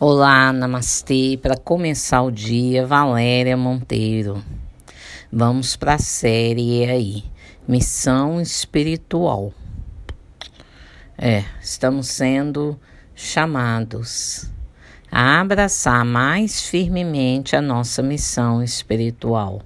Olá, namastê. Para começar o dia, Valéria Monteiro. Vamos para a série aí, Missão Espiritual. É, estamos sendo chamados a abraçar mais firmemente a nossa missão espiritual.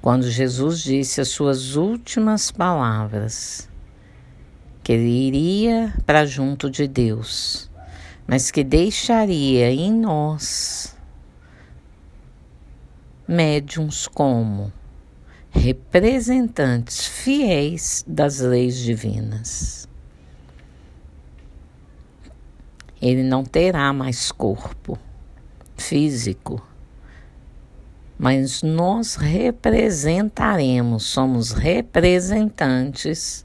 Quando Jesus disse as suas últimas palavras, que ele iria para junto de Deus mas que deixaria em nós médiums como representantes fiéis das leis divinas. Ele não terá mais corpo físico, mas nós representaremos, somos representantes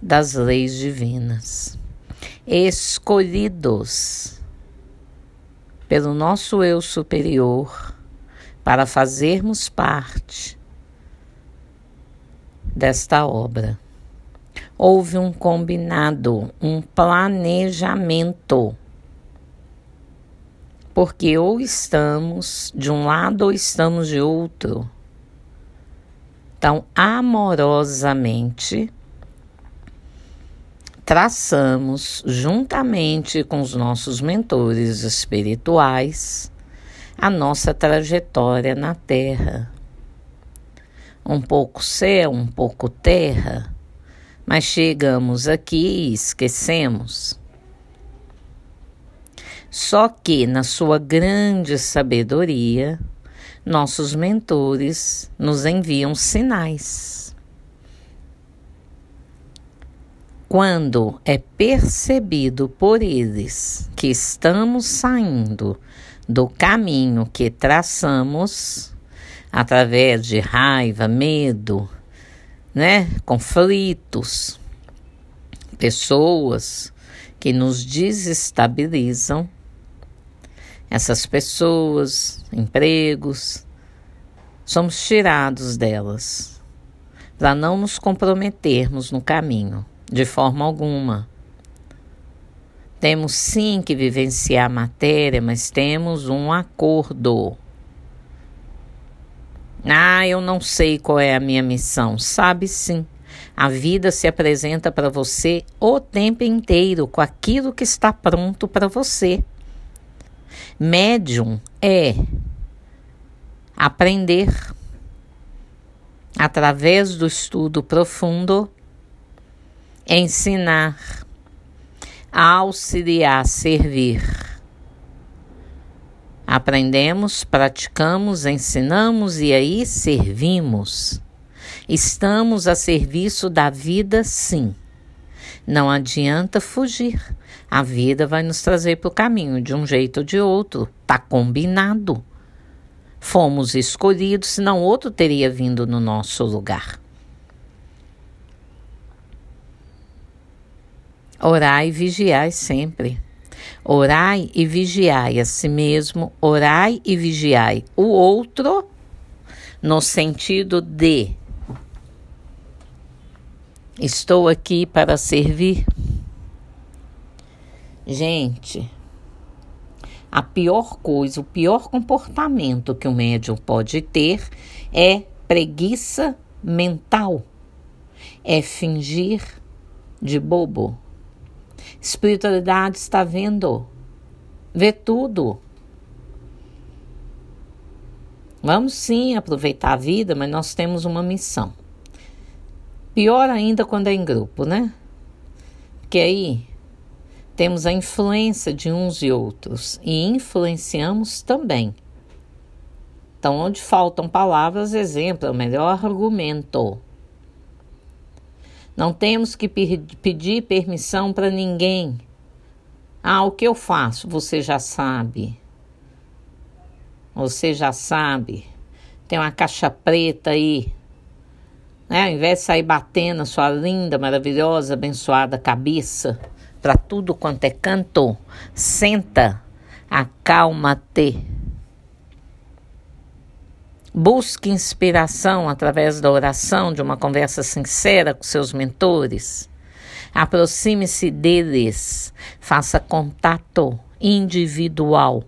das leis divinas escolhidos pelo nosso eu superior para fazermos parte desta obra. Houve um combinado, um planejamento. Porque ou estamos de um lado ou estamos de outro. Então, amorosamente, traçamos, juntamente com os nossos mentores espirituais, a nossa trajetória na Terra. Um pouco céu, um pouco terra, mas chegamos aqui e esquecemos. Só que, na sua grande sabedoria, nossos mentores nos enviam sinais Quando é percebido por eles que estamos saindo do caminho que traçamos, através de raiva, medo, né, conflitos, pessoas que nos desestabilizam, essas pessoas, empregos, somos tirados delas para não nos comprometermos no caminho de forma alguma. Temos sim que vivenciar a matéria, mas temos um acordo. Ah, eu não sei qual é a minha missão. Sabe sim. A vida se apresenta para você o tempo inteiro com aquilo que está pronto para você. Médium é aprender através do estudo profundo ensinar, auxiliar, servir. Aprendemos, praticamos, ensinamos e aí servimos. Estamos a serviço da vida, sim. Não adianta fugir. A vida vai nos trazer para o caminho de um jeito ou de outro. Tá combinado. Fomos escolhidos, senão outro teria vindo no nosso lugar. Orai e vigiai sempre. Orai e vigiai a si mesmo, orai e vigiai o outro, no sentido de estou aqui para servir. Gente, a pior coisa, o pior comportamento que o médium pode ter é preguiça mental, é fingir de bobo. Espiritualidade está vendo, vê tudo. Vamos sim aproveitar a vida, mas nós temos uma missão. Pior ainda quando é em grupo, né? Porque aí temos a influência de uns e outros e influenciamos também. Então, onde faltam palavras, exemplo, é o melhor argumento. Não temos que pedir permissão para ninguém. Ah, o que eu faço? Você já sabe. Você já sabe. Tem uma caixa preta aí. Né? Ao invés de sair batendo a sua linda, maravilhosa, abençoada cabeça para tudo quanto é canto, senta, acalma-te. Busque inspiração através da oração, de uma conversa sincera com seus mentores. Aproxime-se deles, faça contato individual.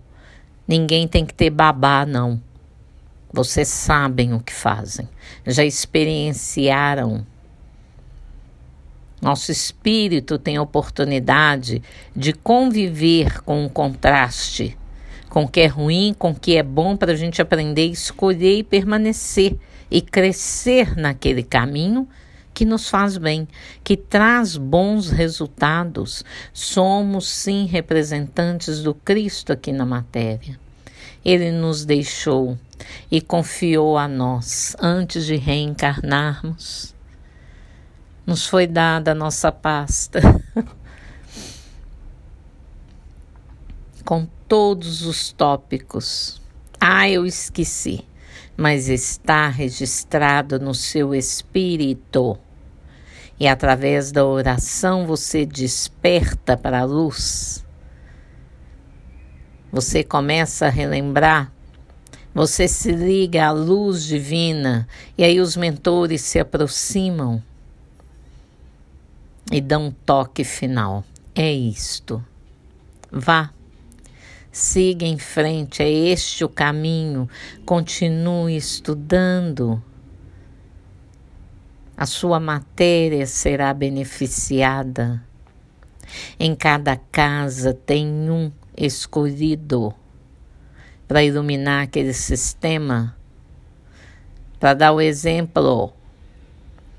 Ninguém tem que ter babá, não. Vocês sabem o que fazem, já experienciaram. Nosso espírito tem oportunidade de conviver com o contraste, com o que é ruim, com o que é bom, para a gente aprender, escolher e permanecer e crescer naquele caminho que nos faz bem, que traz bons resultados. Somos sim representantes do Cristo aqui na matéria. Ele nos deixou e confiou a nós antes de reencarnarmos. Nos foi dada a nossa pasta com todos os tópicos. Ah, eu esqueci mas está registrado no seu espírito. E através da oração você desperta para a luz. Você começa a relembrar, você se liga à luz divina, e aí os mentores se aproximam e dão um toque final. É isto. Vá Siga em frente, é este o caminho. Continue estudando. A sua matéria será beneficiada. Em cada casa tem um escolhido para iluminar aquele sistema, para dar o exemplo.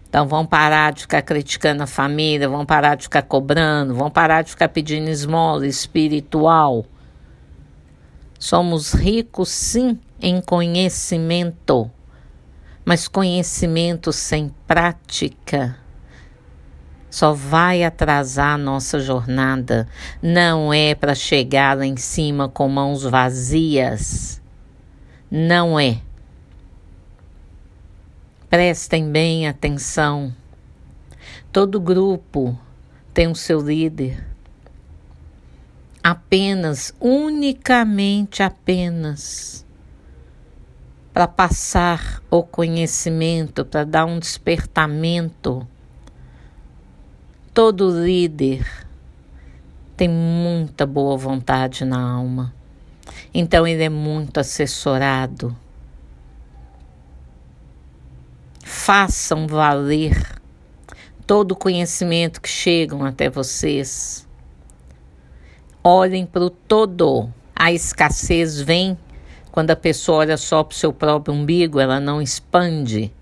Então vão parar de ficar criticando a família, vão parar de ficar cobrando, vão parar de ficar pedindo esmola espiritual. Somos ricos, sim, em conhecimento, mas conhecimento sem prática só vai atrasar a nossa jornada. Não é para chegar lá em cima com mãos vazias. Não é. Prestem bem atenção. Todo grupo tem o seu líder apenas, unicamente apenas, para passar o conhecimento, para dar um despertamento. Todo líder tem muita boa vontade na alma, então ele é muito assessorado. Façam valer todo o conhecimento que chegam até vocês olhem para o todo. A escassez vem quando a pessoa olha só para o seu próprio umbigo, ela não expande.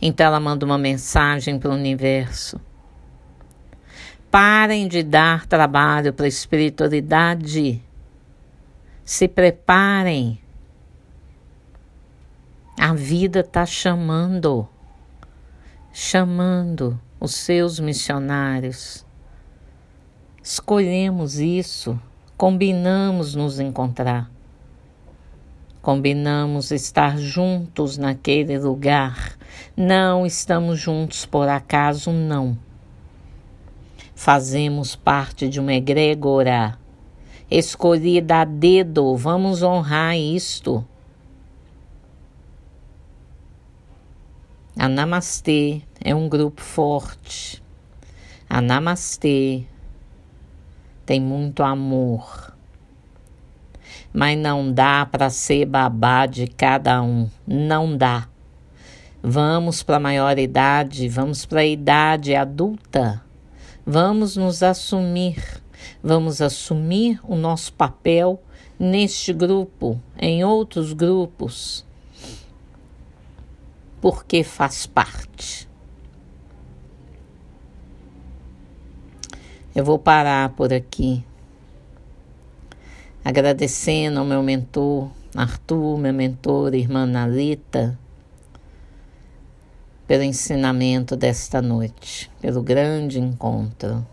Então ela manda uma mensagem para o universo. Parem de dar trabalho para a espiritualidade. Se preparem. A vida está chamando, chamando os seus missionários Escolhemos isso, combinamos nos encontrar. Combinamos estar juntos naquele lugar. Não estamos juntos por acaso, não. Fazemos parte de uma egrégora escolhida a dedo. Vamos honrar isto. A Namastê é um grupo forte. A Namastê tem muito amor. Mas não dá para ser babá de cada um, não dá. Vamos para a maioridade, vamos para a idade adulta. Vamos nos assumir, vamos assumir o nosso papel neste grupo, em outros grupos, porque faz parte. Eu vou parar por aqui, agradecendo ao meu mentor Arthur, meu mentor, irmã Nalita, pelo ensinamento desta noite, pelo grande encontro.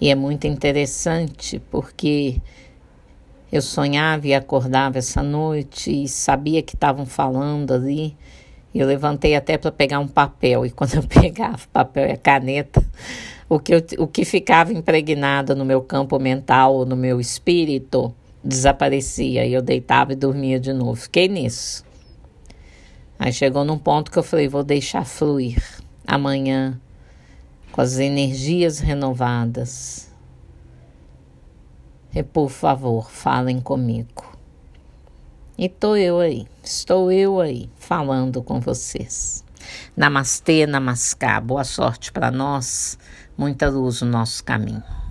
E é muito interessante porque eu sonhava e acordava essa noite e sabia que estavam falando ali eu levantei até para pegar um papel, e quando eu pegava o papel e a caneta, o que, eu, o que ficava impregnado no meu campo mental, no meu espírito, desaparecia. E eu deitava e dormia de novo. Fiquei nisso. Aí chegou num ponto que eu falei: vou deixar fluir. Amanhã, com as energias renovadas. E por favor, falem comigo. E tô eu aí, estou eu aí, falando com vocês. Namastê, namaskar. Boa sorte para nós, muita luz no nosso caminho.